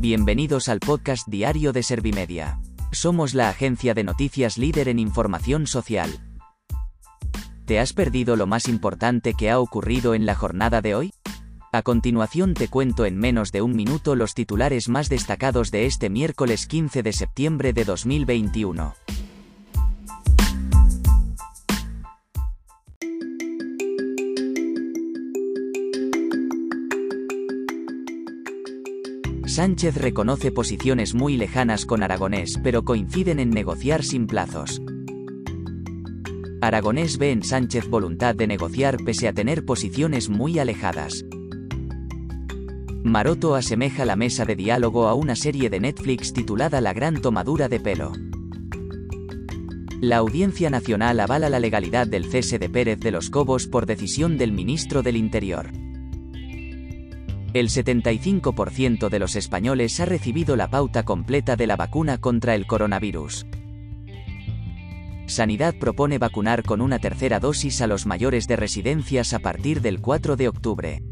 Bienvenidos al podcast diario de Servimedia. Somos la agencia de noticias líder en información social. ¿Te has perdido lo más importante que ha ocurrido en la jornada de hoy? A continuación te cuento en menos de un minuto los titulares más destacados de este miércoles 15 de septiembre de 2021. Sánchez reconoce posiciones muy lejanas con Aragonés, pero coinciden en negociar sin plazos. Aragonés ve en Sánchez voluntad de negociar pese a tener posiciones muy alejadas. Maroto asemeja la mesa de diálogo a una serie de Netflix titulada La gran tomadura de pelo. La Audiencia Nacional avala la legalidad del cese de Pérez de los Cobos por decisión del ministro del Interior. El 75% de los españoles ha recibido la pauta completa de la vacuna contra el coronavirus. Sanidad propone vacunar con una tercera dosis a los mayores de residencias a partir del 4 de octubre.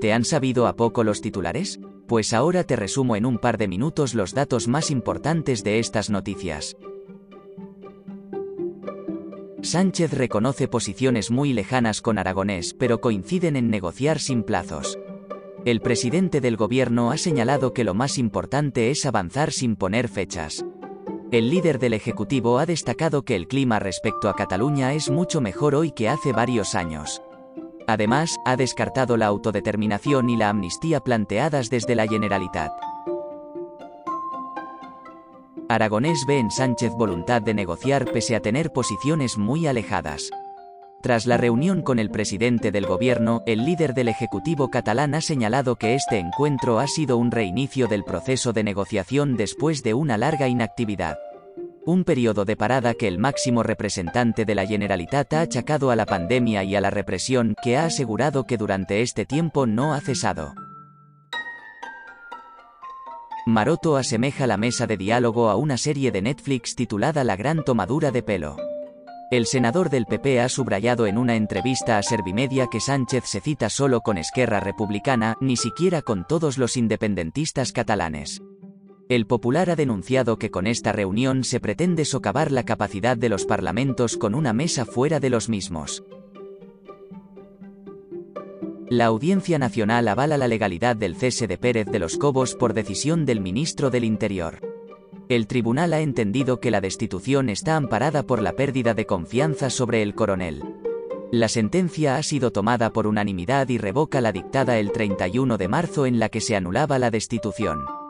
¿Te han sabido a poco los titulares? Pues ahora te resumo en un par de minutos los datos más importantes de estas noticias. Sánchez reconoce posiciones muy lejanas con Aragonés, pero coinciden en negociar sin plazos. El presidente del gobierno ha señalado que lo más importante es avanzar sin poner fechas. El líder del Ejecutivo ha destacado que el clima respecto a Cataluña es mucho mejor hoy que hace varios años. Además, ha descartado la autodeterminación y la amnistía planteadas desde la Generalitat. Aragonés ve en Sánchez voluntad de negociar pese a tener posiciones muy alejadas. Tras la reunión con el presidente del gobierno, el líder del Ejecutivo catalán ha señalado que este encuentro ha sido un reinicio del proceso de negociación después de una larga inactividad. Un periodo de parada que el máximo representante de la Generalitat ha achacado a la pandemia y a la represión, que ha asegurado que durante este tiempo no ha cesado. Maroto asemeja la mesa de diálogo a una serie de Netflix titulada La gran tomadura de pelo. El senador del PP ha subrayado en una entrevista a Servimedia que Sánchez se cita solo con Esquerra Republicana, ni siquiera con todos los independentistas catalanes. El Popular ha denunciado que con esta reunión se pretende socavar la capacidad de los parlamentos con una mesa fuera de los mismos. La Audiencia Nacional avala la legalidad del cese de Pérez de los Cobos por decisión del ministro del Interior. El tribunal ha entendido que la destitución está amparada por la pérdida de confianza sobre el coronel. La sentencia ha sido tomada por unanimidad y revoca la dictada el 31 de marzo en la que se anulaba la destitución.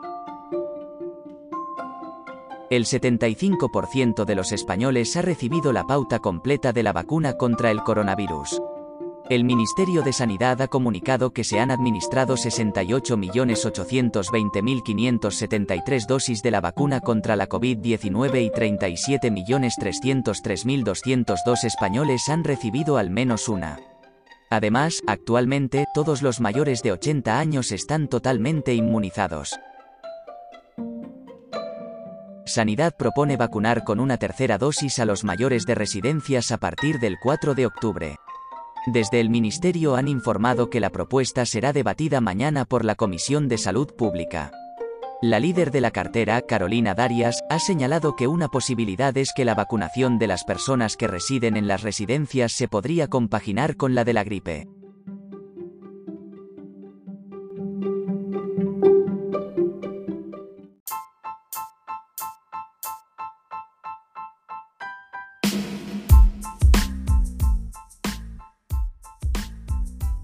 El 75% de los españoles ha recibido la pauta completa de la vacuna contra el coronavirus. El Ministerio de Sanidad ha comunicado que se han administrado 68.820.573 dosis de la vacuna contra la COVID-19 y 37.303.202 españoles han recibido al menos una. Además, actualmente, todos los mayores de 80 años están totalmente inmunizados. Sanidad propone vacunar con una tercera dosis a los mayores de residencias a partir del 4 de octubre. Desde el Ministerio han informado que la propuesta será debatida mañana por la Comisión de Salud Pública. La líder de la cartera, Carolina Darias, ha señalado que una posibilidad es que la vacunación de las personas que residen en las residencias se podría compaginar con la de la gripe.